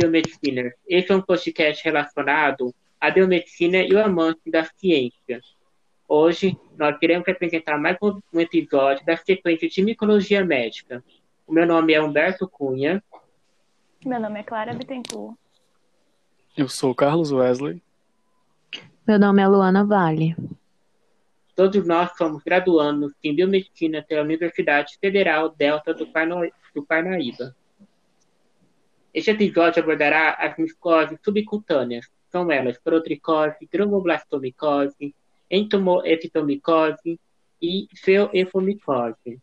biomedicina. Este é um podcast relacionado à biomedicina e o amante da ciência. Hoje, nós queremos apresentar mais um episódio da sequência de micologia médica. O meu nome é Humberto Cunha. Meu nome é Clara Bittencourt. Eu sou Carlos Wesley. Meu nome é Luana Vale. Todos nós somos graduandos em biomedicina pela Universidade Federal Delta do, do Parnaíba. Este episódio abordará as micoses subcutâneas. São elas protricose, tromboblastomicose, entomoepitomicose e feoefomicose.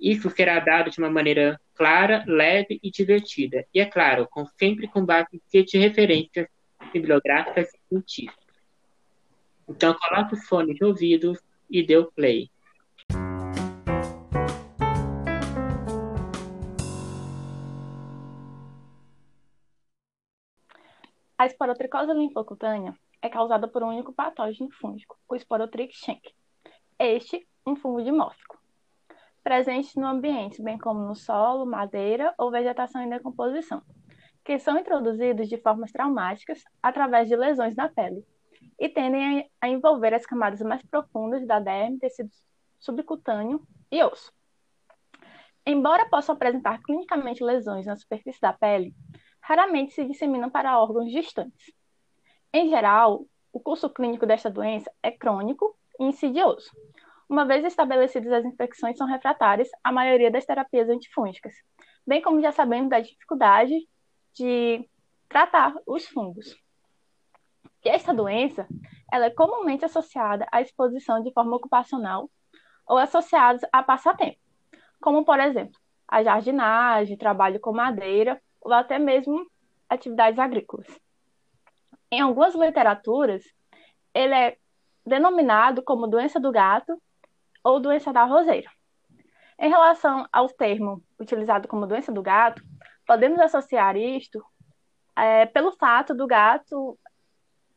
Isso será dado de uma maneira clara, leve e divertida. E, é claro, com, sempre com base em referências bibliográficas e científicas. Então, coloque os fones de ouvido e dê o play. A esporotricose linfocutânea é causada por um único patógeno fúngico, o Sporotrix schenck. Este, um fungo dimórfico, presente no ambiente, bem como no solo, madeira ou vegetação em decomposição, que são introduzidos de formas traumáticas através de lesões na pele e tendem a envolver as camadas mais profundas da derme, tecido subcutâneo e osso. Embora possam apresentar clinicamente lesões na superfície da pele, raramente se disseminam para órgãos distantes. Em geral, o curso clínico desta doença é crônico e insidioso. Uma vez estabelecidas as infecções são refratárias à maioria das terapias antifúngicas, bem como já sabemos da dificuldade de tratar os fungos. E esta doença, ela é comumente associada à exposição de forma ocupacional ou associados a passatempo, como por exemplo, a jardinagem, trabalho com madeira ou até mesmo atividades agrícolas. Em algumas literaturas, ele é denominado como doença do gato ou doença da roseira. Em relação ao termo utilizado como doença do gato, podemos associar isto é, pelo fato do gato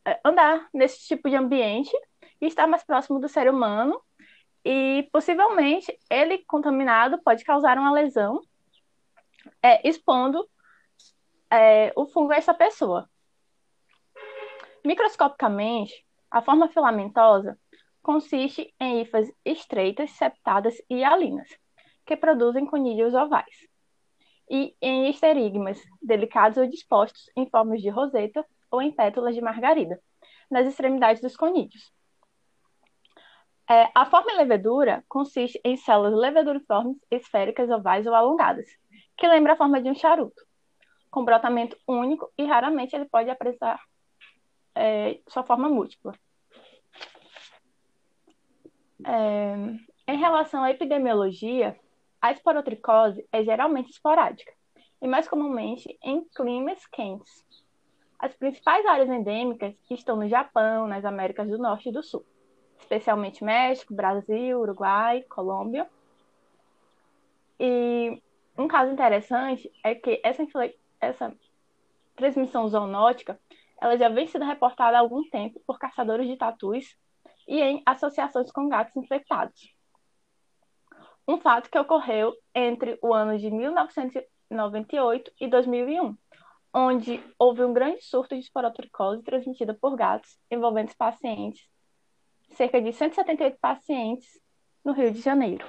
é, andar nesse tipo de ambiente e estar mais próximo do ser humano e possivelmente ele contaminado pode causar uma lesão é, expondo é, o fungo a essa pessoa. Microscopicamente, a forma filamentosa consiste em hifas estreitas, septadas e alinas, que produzem conídeos ovais, e em esterigmas delicados ou dispostos em formas de roseta ou em pétalas de margarida, nas extremidades dos conídeos. É, a forma levedura consiste em células leveduriformes, esféricas, ovais ou alongadas, que lembra a forma de um charuto com brotamento único e raramente ele pode apresentar é, sua forma múltipla. É, em relação à epidemiologia, a esporotricose é geralmente esporádica e mais comumente em climas quentes. As principais áreas endêmicas estão no Japão, nas Américas do Norte e do Sul, especialmente México, Brasil, Uruguai, Colômbia. E um caso interessante é que essa essa transmissão zoonótica ela já vem sendo reportada há algum tempo por caçadores de tatus e em associações com gatos infectados. Um fato que ocorreu entre o ano de 1998 e 2001, onde houve um grande surto de esporotricose transmitida por gatos envolvendo pacientes, cerca de 178 pacientes no Rio de Janeiro.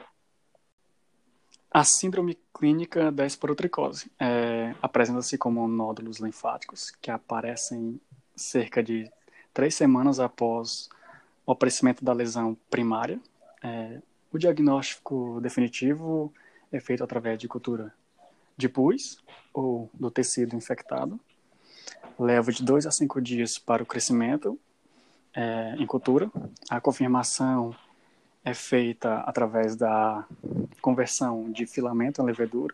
A síndrome clínica da esporotricose é, apresenta-se como nódulos linfáticos que aparecem cerca de três semanas após o aparecimento da lesão primária. É, o diagnóstico definitivo é feito através de cultura de pus ou do tecido infectado. Leva de dois a cinco dias para o crescimento é, em cultura. A confirmação é feita através da conversão de filamento em levedura,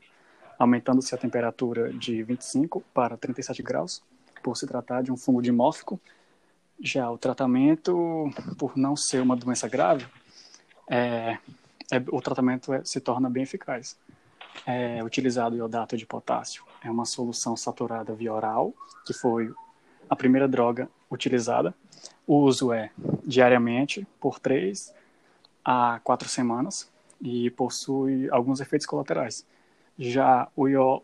aumentando-se a temperatura de 25 para 37 graus, por se tratar de um fungo dimórfico. Já o tratamento, por não ser uma doença grave, é, é, o tratamento é, se torna bem eficaz. É utilizado iodato de potássio. É uma solução saturada via oral, que foi a primeira droga utilizada. O uso é diariamente, por três há quatro semanas e possui alguns efeitos colaterais. Já o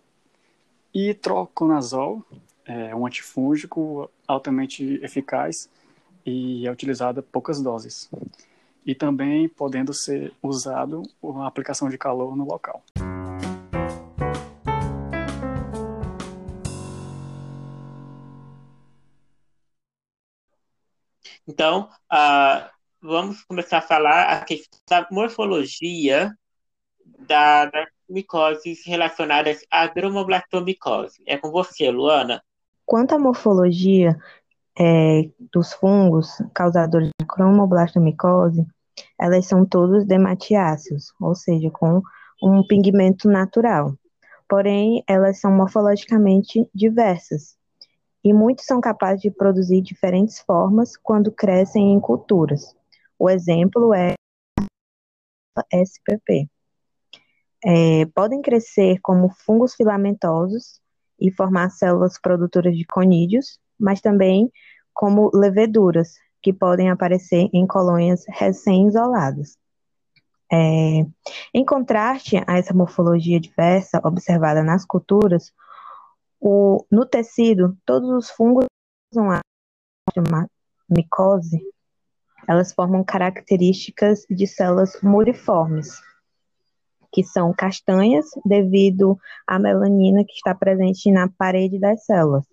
itroconazol É um antifúngico altamente eficaz e é utilizado poucas doses. E também podendo ser usado a aplicação de calor no local. Então, uh, vamos começar a falar a questão da morfologia da, das micoses relacionadas à dromoblastomicose. É com você, Luana. Quanto à morfologia é, dos fungos causadores de cromoblastomicose, elas são todos dematiáceos, ou seja, com um pigmento natural. Porém, elas são morfologicamente diversas, e muitos são capazes de produzir diferentes formas quando crescem em culturas. O exemplo é SPP. É, podem crescer como fungos filamentosos e formar células produtoras de conídeos, mas também como leveduras, que podem aparecer em colônias recém-isoladas. É, em contraste a essa morfologia diversa observada nas culturas, o, no tecido, todos os fungos usam a micose, elas formam características de células muriformes, que são castanhas devido à melanina que está presente na parede das células.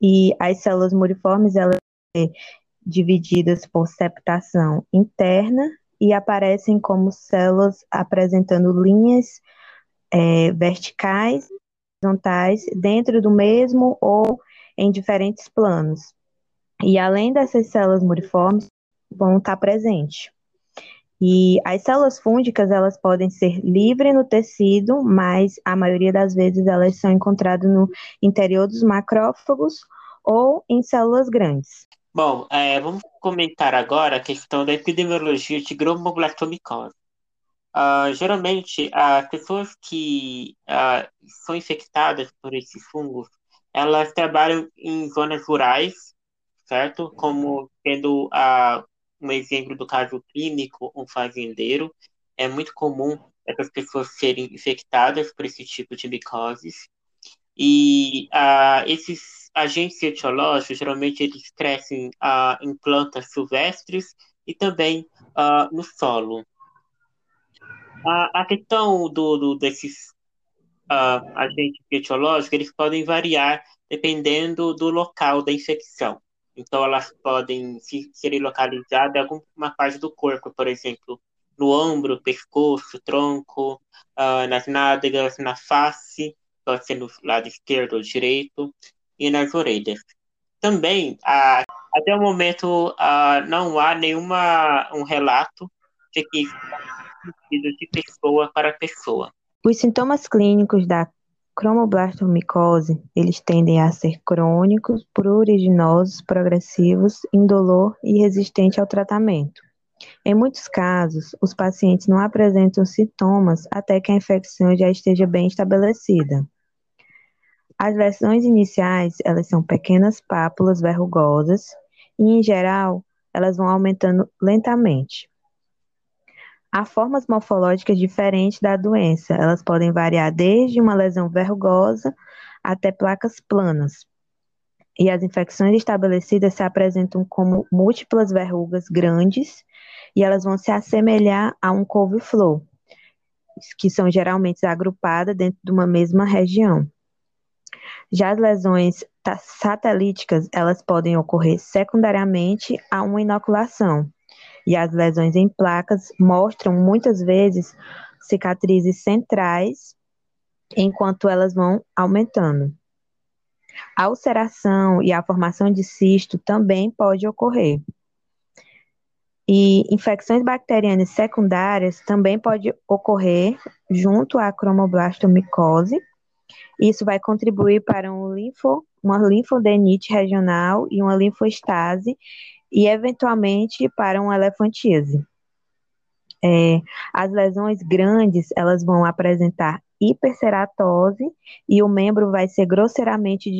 E as células muriformes, elas são divididas por septação interna e aparecem como células apresentando linhas é, verticais horizontais dentro do mesmo ou em diferentes planos. E além dessas células muriformes, vão estar presentes. E as células fúngicas, elas podem ser livres no tecido, mas a maioria das vezes elas são encontradas no interior dos macrófagos ou em células grandes. Bom, é, vamos comentar agora a questão da epidemiologia de gromoblastomicose. Uh, geralmente, as pessoas que uh, são infectadas por esses fungos, elas trabalham em zonas rurais, certo? Como tendo uh, um exemplo do caso clínico, um fazendeiro. É muito comum essas pessoas serem infectadas por esse tipo de micoses. E esses agentes etiológicos, geralmente, eles crescem em plantas silvestres e também no solo. A, a questão do, do desses agentes etiológicos, eles podem variar dependendo do local da infecção. Então, elas podem se, serem localizadas em alguma parte do corpo, por exemplo, no ombro, pescoço, tronco, uh, nas nádegas, na face, pode ser no lado esquerdo ou direito, e nas orelhas. Também, uh, até o momento, uh, não há nenhuma um relato de que de pessoa para pessoa. Os sintomas clínicos da cromoblastomicose, eles tendem a ser crônicos, pruriginosos, progressivos, indolor e resistente ao tratamento. Em muitos casos, os pacientes não apresentam sintomas até que a infecção já esteja bem estabelecida. As lesões iniciais, elas são pequenas pápulas verrugosas e, em geral, elas vão aumentando lentamente. Há formas morfológicas diferentes da doença. Elas podem variar desde uma lesão verrugosa até placas planas. E as infecções estabelecidas se apresentam como múltiplas verrugas grandes e elas vão se assemelhar a um couve-flor, que são geralmente agrupadas dentro de uma mesma região. Já as lesões satélíticas, elas podem ocorrer secundariamente a uma inoculação, e as lesões em placas mostram muitas vezes cicatrizes centrais, enquanto elas vão aumentando. A ulceração e a formação de cisto também pode ocorrer. E infecções bacterianas secundárias também pode ocorrer junto à cromoblastomicose. Isso vai contribuir para um linfo, uma linfodenite regional e uma linfoestase e, eventualmente, para uma elefantíase. É, as lesões grandes, elas vão apresentar hiperceratose e o membro vai ser grosseiramente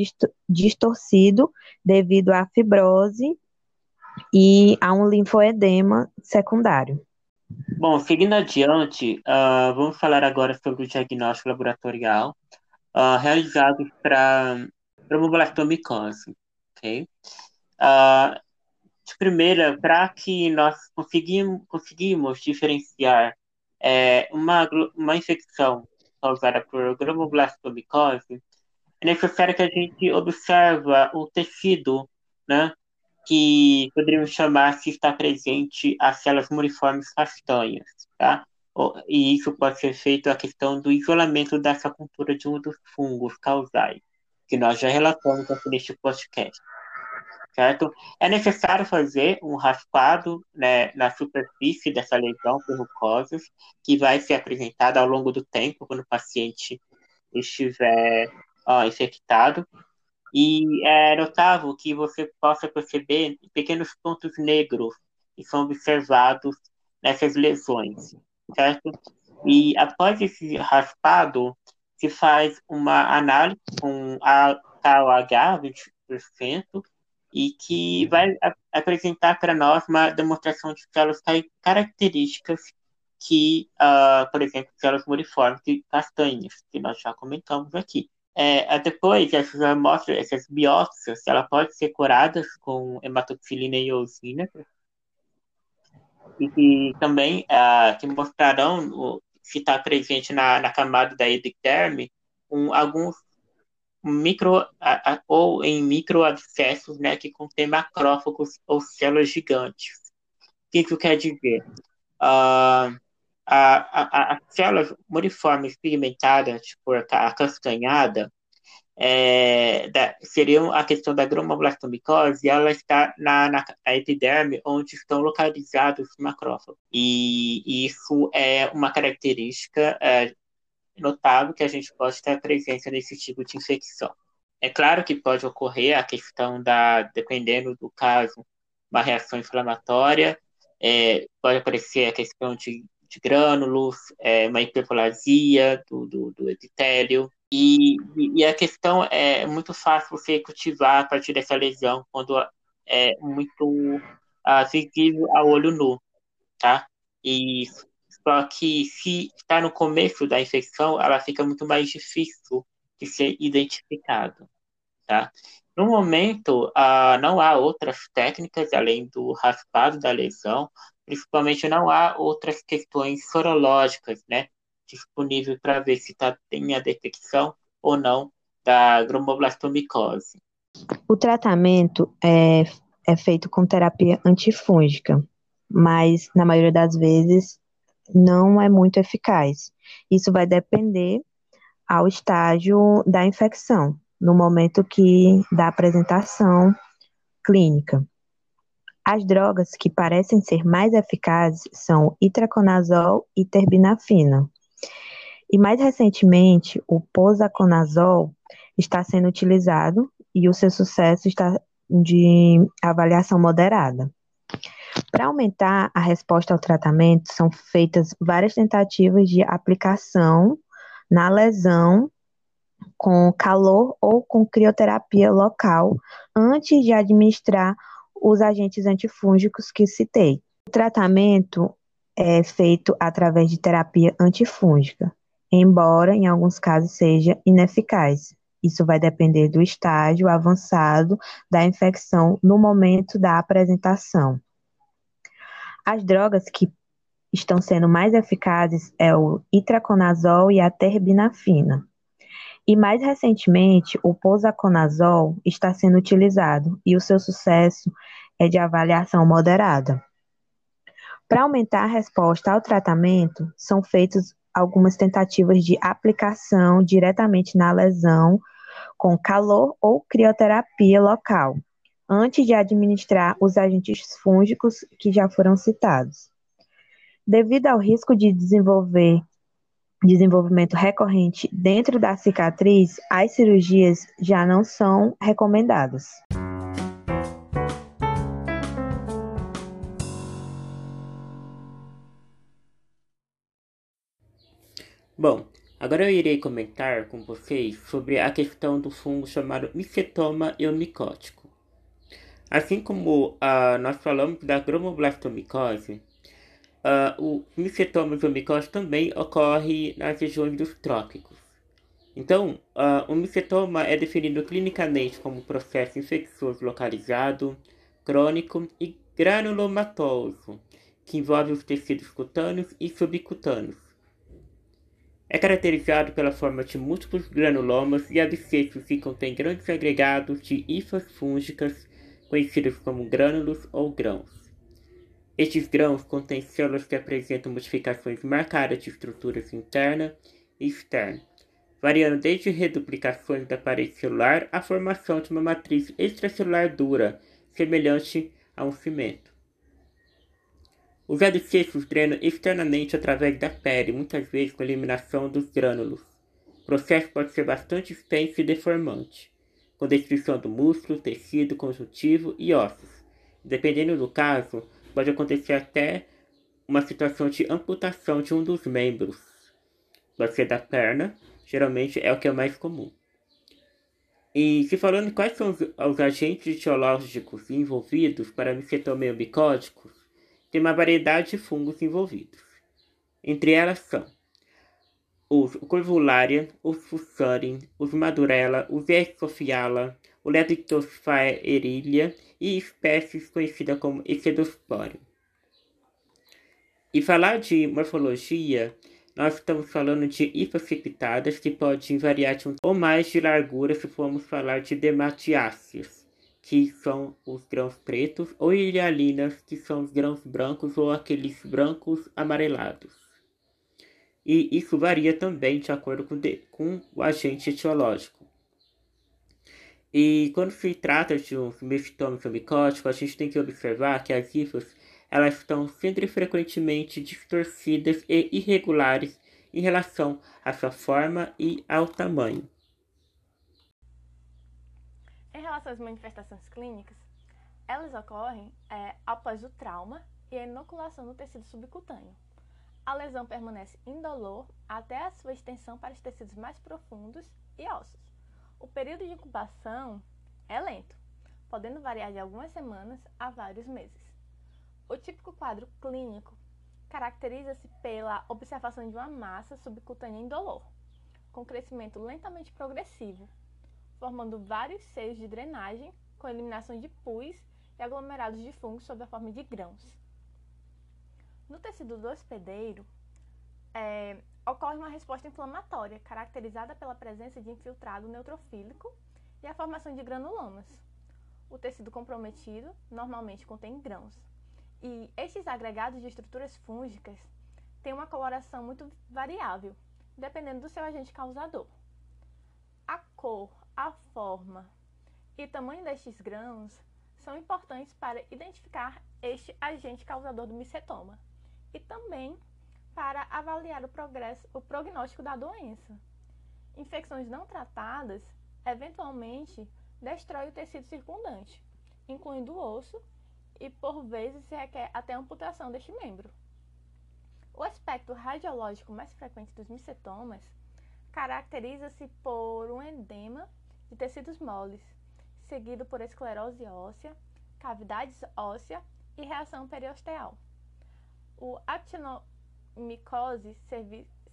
distorcido devido à fibrose e a um linfoedema secundário. Bom, seguindo adiante, uh, vamos falar agora sobre o diagnóstico laboratorial uh, realizado para dromoblastomicose, ok? Uh, de primeira, para que nós conseguimos, conseguimos diferenciar é, uma, uma infecção causada por dromoblastomicose, é necessário que a gente observa o tecido, né, que poderíamos chamar se está presente as células muriformes castanhas, tá? E isso pode ser feito a questão do isolamento dessa cultura de um dos fungos causais, que nós já relatamos aqui neste podcast. Certo? É necessário fazer um raspado né, na superfície dessa lesão por mucosas, que vai ser apresentada ao longo do tempo, quando o paciente estiver ó, infectado. E é notável que você possa perceber pequenos pontos negros que são observados nessas lesões, certo? E após esse raspado, se faz uma análise com a KOH, 20%, e que vai apresentar para nós uma demonstração de células características que, uh, por exemplo, células muriformes e castanhas, que nós já comentamos aqui. É, depois, essas amostras, essas biópsias, ela pode ser curadas com hematoxilina e eosina, e que também uh, que mostrarão o, se está presente na, na camada da epiderme um, alguns micro a, ou em microabscessos, né, que contém macrófagos ou células gigantes. O que isso quer dizer? Uh, as células muriformes pigmentadas, tipo a castanhada, é, da, seriam a questão da gromoblastomicose, ela está na, na, na, epiderme, onde estão localizados os macrófagos. E, e isso é uma característica é, notável que a gente pode ter presença nesse tipo de infecção. É claro que pode ocorrer a questão da, dependendo do caso, uma reação inflamatória, é, pode aparecer a questão de de grânulos, é, uma hiperplasia do, do, do epitélio. E, e, a questão é muito fácil você cultivar a partir dessa lesão quando é muito visível a olho nu, tá? E só que se está no começo da infecção, ela fica muito mais difícil de ser identificado, tá? No momento, uh, não há outras técnicas além do raspado da lesão Principalmente não há outras questões sorológicas, né, disponíveis para ver se tá, tem a detecção ou não da gromoblastomicose. O tratamento é, é feito com terapia antifúngica, mas na maioria das vezes não é muito eficaz. Isso vai depender ao estágio da infecção, no momento que da apresentação clínica. As drogas que parecem ser mais eficazes são itraconazol e terbinafina. E mais recentemente, o posaconazol está sendo utilizado e o seu sucesso está de avaliação moderada. Para aumentar a resposta ao tratamento, são feitas várias tentativas de aplicação na lesão com calor ou com crioterapia local antes de administrar os agentes antifúngicos que citei. O tratamento é feito através de terapia antifúngica, embora em alguns casos seja ineficaz. Isso vai depender do estágio avançado da infecção no momento da apresentação. As drogas que estão sendo mais eficazes é o itraconazol e a terbinafina. E mais recentemente, o posaconazol está sendo utilizado e o seu sucesso é de avaliação moderada. Para aumentar a resposta ao tratamento, são feitas algumas tentativas de aplicação diretamente na lesão com calor ou crioterapia local, antes de administrar os agentes fúngicos que já foram citados. Devido ao risco de desenvolver desenvolvimento recorrente dentro da cicatriz, as cirurgias já não são recomendadas. Bom, agora eu irei comentar com vocês sobre a questão do fungo chamado micetoma eumicótico. Assim como uh, nós falamos da gromoblastomicose, Uh, o micetoma zoomicose também ocorre nas regiões dos trópicos. Então, uh, o micetoma é definido clinicamente como processo infeccioso localizado, crônico e granulomatoso, que envolve os tecidos cutâneos e subcutâneos. É caracterizado pela forma de múltiplos granulomas e abscessos que contêm grandes agregados de hifas fúngicas, conhecidos como grânulos ou grãos. Estes grãos contêm células que apresentam modificações marcadas de estruturas interna e externa, variando desde reduplicações da parede celular à formação de uma matriz extracelular dura, semelhante a um cimento. Os abscessos drenam externamente através da pele, muitas vezes com a eliminação dos grânulos. O processo pode ser bastante extenso e deformante, com destruição do músculo, tecido conjuntivo e ossos. Dependendo do caso, pode acontecer até uma situação de amputação de um dos membros. Pode ser da perna, geralmente é o que é mais comum. E se falando quais são os, os agentes etiológicos envolvidos para micetomias micóticos, tem uma variedade de fungos envolvidos. Entre elas são os Corvularia, os Fusarium, os Madurella, os Escophiala, o Leptospherilia e espécies conhecidas como Ecedosporium. E falar de morfologia, nós estamos falando de hipocipitadas que podem variar de um ou mais de largura se formos falar de dematiáceas, que são os grãos pretos, ou ilialinas, que são os grãos brancos ou aqueles brancos amarelados. E isso varia também de acordo com, de, com o agente etiológico. E quando se trata de um mefitômico micótico, a gente tem que observar que as hifas elas estão sempre frequentemente distorcidas e irregulares em relação à sua forma e ao tamanho. Em relação às manifestações clínicas, elas ocorrem é, após o trauma e a inoculação no tecido subcutâneo. A lesão permanece indolor até a sua extensão para os tecidos mais profundos e ossos. O período de incubação é lento, podendo variar de algumas semanas a vários meses. O típico quadro clínico caracteriza-se pela observação de uma massa subcutânea indolor, com crescimento lentamente progressivo, formando vários seios de drenagem com eliminação de pus e aglomerados de fungos sob a forma de grãos. No tecido do hospedeiro, é, ocorre uma resposta inflamatória, caracterizada pela presença de infiltrado neutrofílico e a formação de granulomas. O tecido comprometido normalmente contém grãos. E estes agregados de estruturas fúngicas têm uma coloração muito variável, dependendo do seu agente causador. A cor, a forma e tamanho destes grãos são importantes para identificar este agente causador do micetoma e também para avaliar o, progresso, o prognóstico da doença. Infecções não tratadas eventualmente destrói o tecido circundante, incluindo o osso, e por vezes se requer até amputação deste membro. O aspecto radiológico mais frequente dos micetomas caracteriza-se por um edema de tecidos moles, seguido por esclerose óssea, cavidades óssea e reação periosteal. O actino micose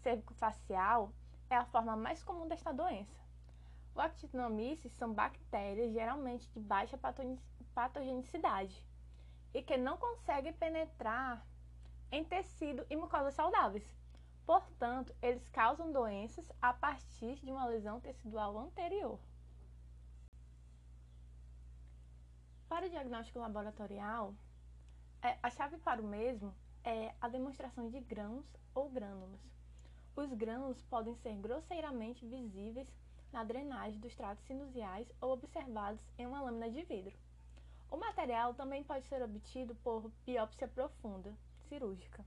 cervicofacial é a forma mais comum desta doença. O actinomyces são bactérias geralmente de baixa patogenicidade e que não conseguem penetrar em tecido e mucosas saudáveis. Portanto, eles causam doenças a partir de uma lesão tecidual anterior. Para o diagnóstico laboratorial, é, a chave para o mesmo é a demonstração de grãos ou grânulos. Os grãos podem ser grosseiramente visíveis na drenagem dos tratos sinusiais ou observados em uma lâmina de vidro. O material também pode ser obtido por biópsia profunda, cirúrgica.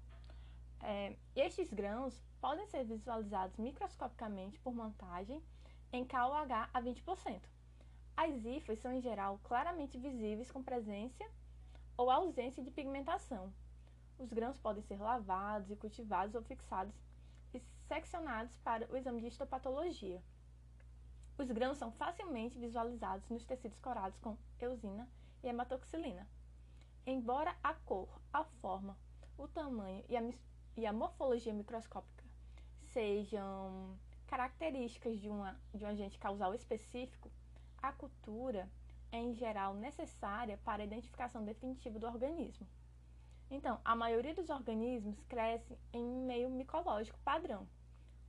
É, estes grãos podem ser visualizados microscopicamente por montagem em KOH a 20%. As hifas são, em geral, claramente visíveis com presença ou ausência de pigmentação, os grãos podem ser lavados e cultivados ou fixados e seccionados para o exame de histopatologia. Os grãos são facilmente visualizados nos tecidos corados com eosina e hematoxilina. Embora a cor, a forma, o tamanho e a, e a morfologia microscópica sejam características de, uma, de um agente causal específico, a cultura é, em geral, necessária para a identificação definitiva do organismo. Então, a maioria dos organismos cresce em um meio micológico padrão.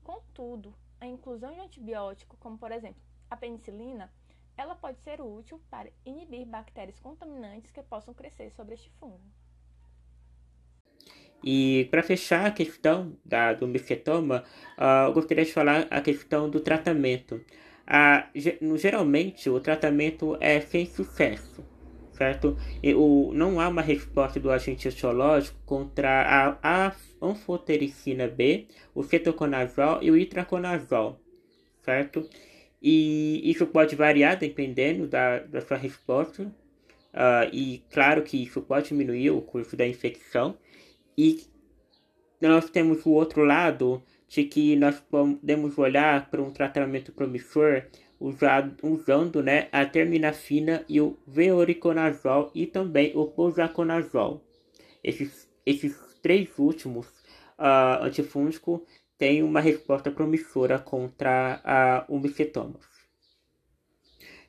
Contudo, a inclusão de antibiótico, como por exemplo a penicilina, ela pode ser útil para inibir bactérias contaminantes que possam crescer sobre este fungo. E para fechar a questão da, do micetoma, uh, eu gostaria de falar a questão do tratamento. Uh, geralmente, o tratamento é sem sucesso, certo? E o, não há uma resposta do agente etiológico contra a, anfotericina B, o cetoconazol e o itraconazol, certo? E isso pode variar dependendo da, da sua resposta. Uh, e claro que isso pode diminuir o curso da infecção. E nós temos o outro lado de que nós podemos olhar para um tratamento promissor usado, usando né, a terminafina e o veoriconazol e também o posaconazol. Esses, esses três últimos uh, antifúngicos têm uma resposta promissora contra uh, o micetoma.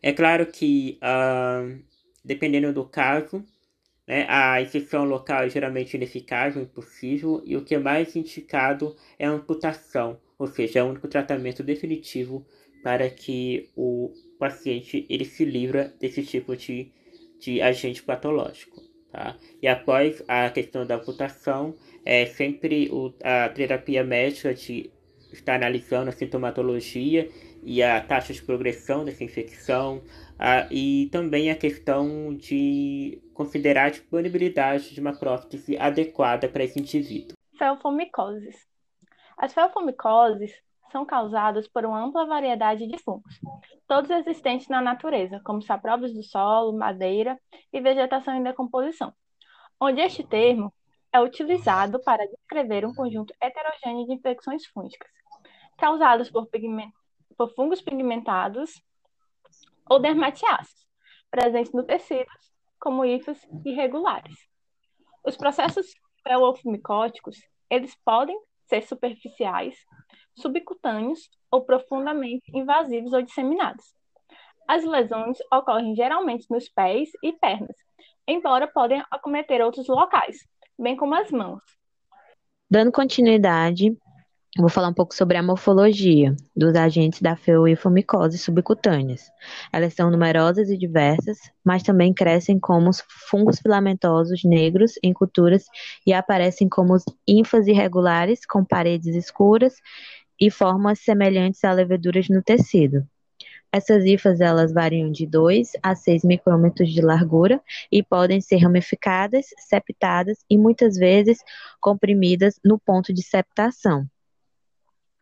É claro que, uh, dependendo do caso, né? A infecção local é geralmente ineficaz ou impossível, e o que é mais indicado é a amputação, ou seja, é o único tratamento definitivo para que o paciente ele se livra desse tipo de, de agente patológico. Tá? E após a questão da amputação, é sempre o, a terapia médica de estar analisando a sintomatologia e a taxa de progressão dessa infecção, a, e também a questão de considerar a disponibilidade de uma prótese adequada para esse indivíduo. Felfomicoses. As felfomicoses são causadas por uma ampla variedade de fungos, todos existentes na natureza, como sapróbios do solo, madeira e vegetação em decomposição, onde este termo é utilizado para descrever um conjunto heterogêneo de infecções fúngicas, causadas por, pigment... por fungos pigmentados ou dermatiáceos, presentes no tecido, como hifos irregulares. Os processos pré-ofimicóticos, eles podem ser superficiais, subcutâneos ou profundamente invasivos ou disseminados. As lesões ocorrem geralmente nos pés e pernas, embora podem acometer outros locais, bem como as mãos. Dando continuidade Vou falar um pouco sobre a morfologia dos agentes da feuifomicose subcutâneas. Elas são numerosas e diversas, mas também crescem como fungos filamentosos negros em culturas e aparecem como ínfas irregulares com paredes escuras e formas semelhantes a leveduras no tecido. Essas hifas elas variam de 2 a 6 micrômetros de largura e podem ser ramificadas, septadas e muitas vezes comprimidas no ponto de septação.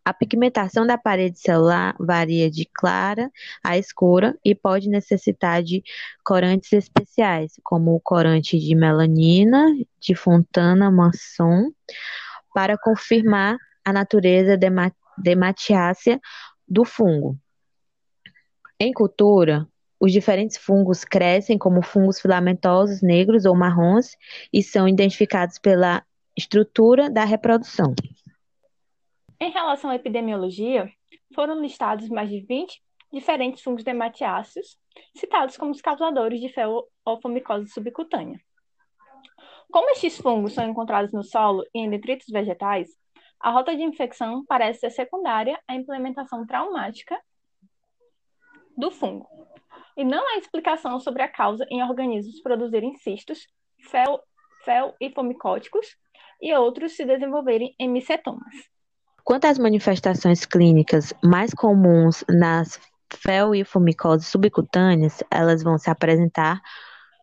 A pigmentação da parede celular varia de clara a escura e pode necessitar de corantes especiais, como o corante de melanina de Fontana Masson, para confirmar a natureza dematiácea do fungo. Em cultura, os diferentes fungos crescem como fungos filamentosos negros ou marrons e são identificados pela estrutura da reprodução. Em relação à epidemiologia, foram listados mais de 20 diferentes fungos dematiáceos, citados como os causadores de feofomicose subcutânea. Como estes fungos são encontrados no solo e em detritos vegetais, a rota de infecção parece ser secundária à implementação traumática do fungo. E não há explicação sobre a causa em organismos produzirem cistos, fel, fel e fomicóticos e outros se desenvolverem em micetomas. Quanto às manifestações clínicas mais comuns nas fumicoses subcutâneas, elas vão se apresentar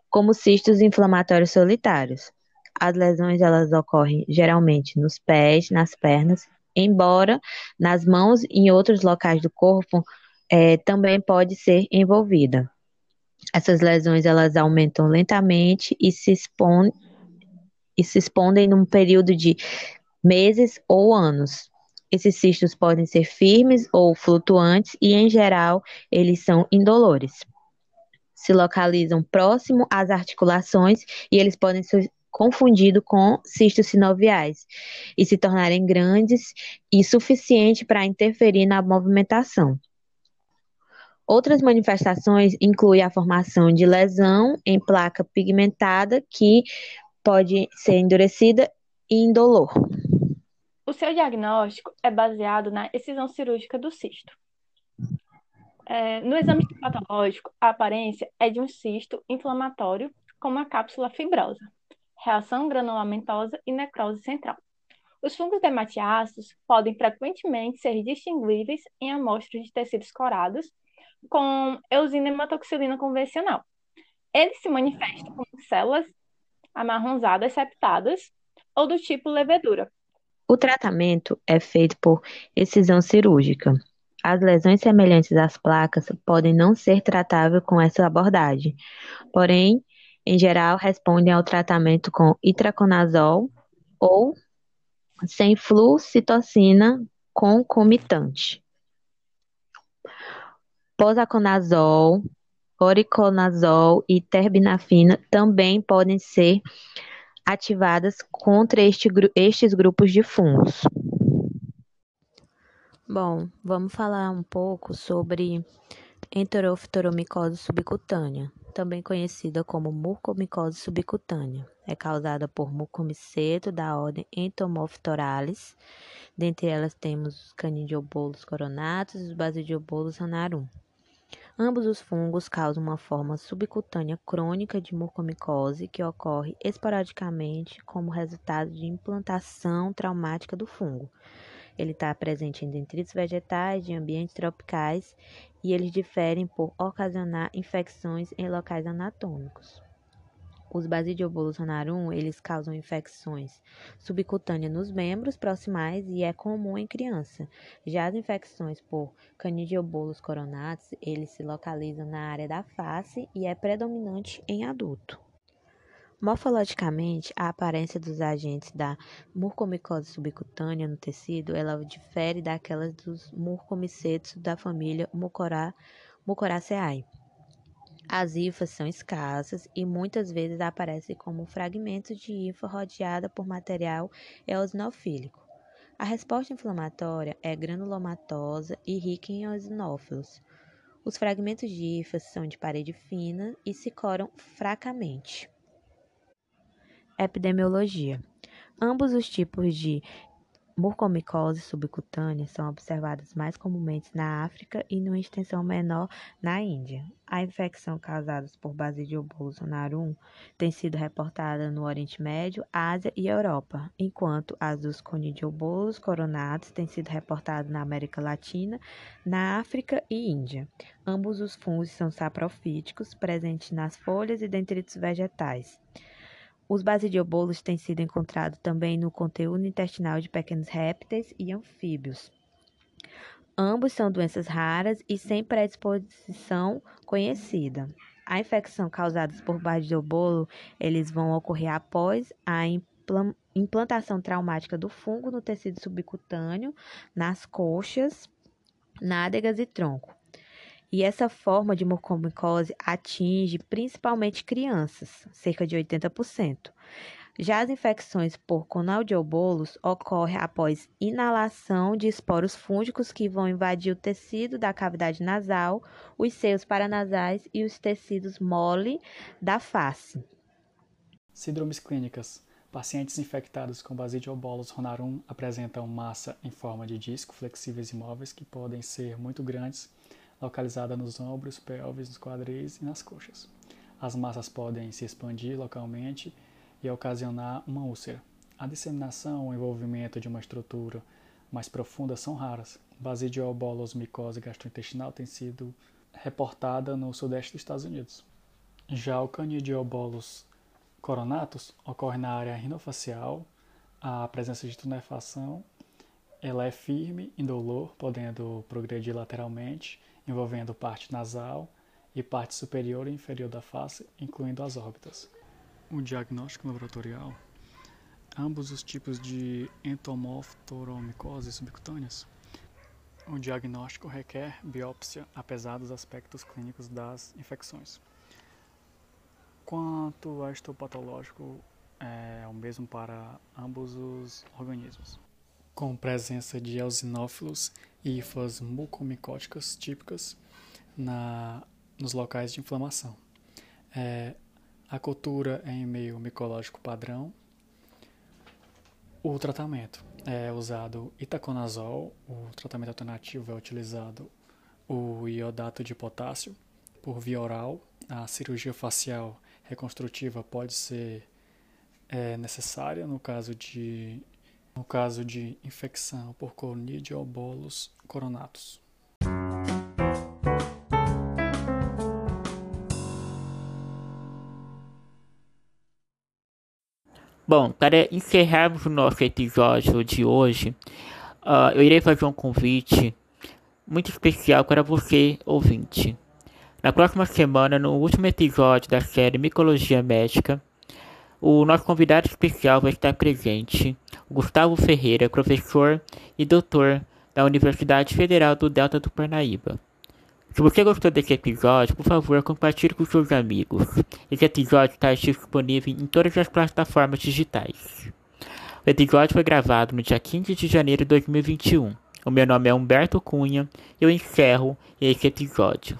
como cistos inflamatórios solitários. As lesões elas ocorrem geralmente nos pés, nas pernas, embora nas mãos e em outros locais do corpo é, também pode ser envolvida. Essas lesões elas aumentam lentamente e se, expon, e se expondem num período de meses ou anos. Esses cistos podem ser firmes ou flutuantes e, em geral, eles são indolores. Se localizam próximo às articulações e eles podem confundido com cistos sinoviais e se tornarem grandes e suficiente para interferir na movimentação. Outras manifestações incluem a formação de lesão em placa pigmentada que pode ser endurecida e indolor. O seu diagnóstico é baseado na excisão cirúrgica do cisto. É, no exame patológico, a aparência é de um cisto inflamatório com uma cápsula fibrosa, reação granulamentosa e necrose central. Os fungos dematiáceos podem frequentemente ser distinguíveis em amostras de tecidos corados com eusina hematoxilina convencional. Eles se manifestam como células amarronzadas septadas ou do tipo levedura. O tratamento é feito por excisão cirúrgica. As lesões semelhantes às placas podem não ser tratáveis com essa abordagem, porém, em geral, respondem ao tratamento com itraconazol ou sem flucitocina concomitante. Posaconazol, oriconazol e terbinafina também podem ser ativadas contra este, estes grupos de fungos. Bom, vamos falar um pouco sobre enteroftoromicose subcutânea, também conhecida como mucormicose subcutânea. É causada por mucomiceto da ordem Entomophthoralis. Dentre elas temos os canidiobolos coronatus e os basidiobolos ranarum. Ambos os fungos causam uma forma subcutânea crônica de mucormicose que ocorre esporadicamente como resultado de implantação traumática do fungo. Ele está presente em detritos vegetais de ambientes tropicais e eles diferem por ocasionar infecções em locais anatômicos. Os Basidiobolus ranarum, eles causam infecções subcutâneas nos membros proximais e é comum em criança. Já as infecções por Candidiobolus coronatus, eles se localizam na área da face e é predominante em adulto. Morfologicamente, a aparência dos agentes da mucormicose subcutânea no tecido, ela difere daquelas dos mucomicetos da família Mucoraceae. As hifas são escassas e muitas vezes aparecem como fragmentos de hifa rodeada por material eosinofílico. A resposta inflamatória é granulomatosa e rica em eosinófilos. Os fragmentos de hifas são de parede fina e se coram fracamente. Epidemiologia. Ambos os tipos de Mucormicose subcutânea são observadas mais comumente na África e numa extensão menor na Índia. A infecção causada por Basidiobolus ranarum tem sido reportada no Oriente Médio, Ásia e Europa, enquanto as dos Conidiobolus coronatus têm sido reportadas na América Latina, na África e Índia. Ambos os fungos são saprofíticos, presentes nas folhas e detritos vegetais. Os basidiobolos têm sido encontrados também no conteúdo intestinal de pequenos répteis e anfíbios. Ambos são doenças raras e sem predisposição conhecida. A infecção causada por basidiobolo, eles vão ocorrer após a implantação traumática do fungo no tecido subcutâneo, nas coxas, nádegas e tronco. E essa forma de mucormicose atinge principalmente crianças, cerca de 80%. Já as infecções por conaldiobolos ocorrem após inalação de esporos fúngicos que vão invadir o tecido da cavidade nasal, os seios paranasais e os tecidos mole da face. Síndromes clínicas. Pacientes infectados com Basidiobolus rhonarum apresentam massa em forma de disco flexíveis e móveis que podem ser muito grandes localizada nos ombros, pelvis, nos quadris e nas coxas. As massas podem se expandir localmente e ocasionar uma úlcera. A disseminação ou envolvimento de uma estrutura mais profunda são raras. Basidiobolosmicose gastrointestinal tem sido reportada no sudeste dos Estados Unidos. Já o Canidiobolus coronatus ocorre na área rinofacial, a presença de tunefação, ela é firme, indolor, podendo progredir lateralmente envolvendo parte nasal e parte superior e inferior da face, incluindo as órbitas. O diagnóstico laboratorial. Ambos os tipos de entomoftoromicose subcutâneas. O diagnóstico requer biópsia, apesar dos aspectos clínicos das infecções. Quanto a histopatológico, é o mesmo para ambos os organismos, com presença de eosinófilos e hifas mucomicóticas típicas na, nos locais de inflamação. É, a cultura é em meio micológico padrão. O tratamento é usado itaconazol, o tratamento alternativo é utilizado o iodato de potássio por via oral. A cirurgia facial reconstrutiva pode ser é, necessária no caso de no caso de infecção por Conidia bolos coronatus. Bom, para encerrarmos o nosso episódio de hoje, uh, eu irei fazer um convite muito especial para você, ouvinte. Na próxima semana, no último episódio da série Micologia Médica, o nosso convidado especial vai estar presente, Gustavo Ferreira, professor e doutor da Universidade Federal do Delta do Parnaíba. Se você gostou desse episódio, por favor, compartilhe com seus amigos. Esse episódio está disponível em todas as plataformas digitais. O episódio foi gravado no dia 15 de janeiro de 2021. O meu nome é Humberto Cunha e eu encerro esse episódio.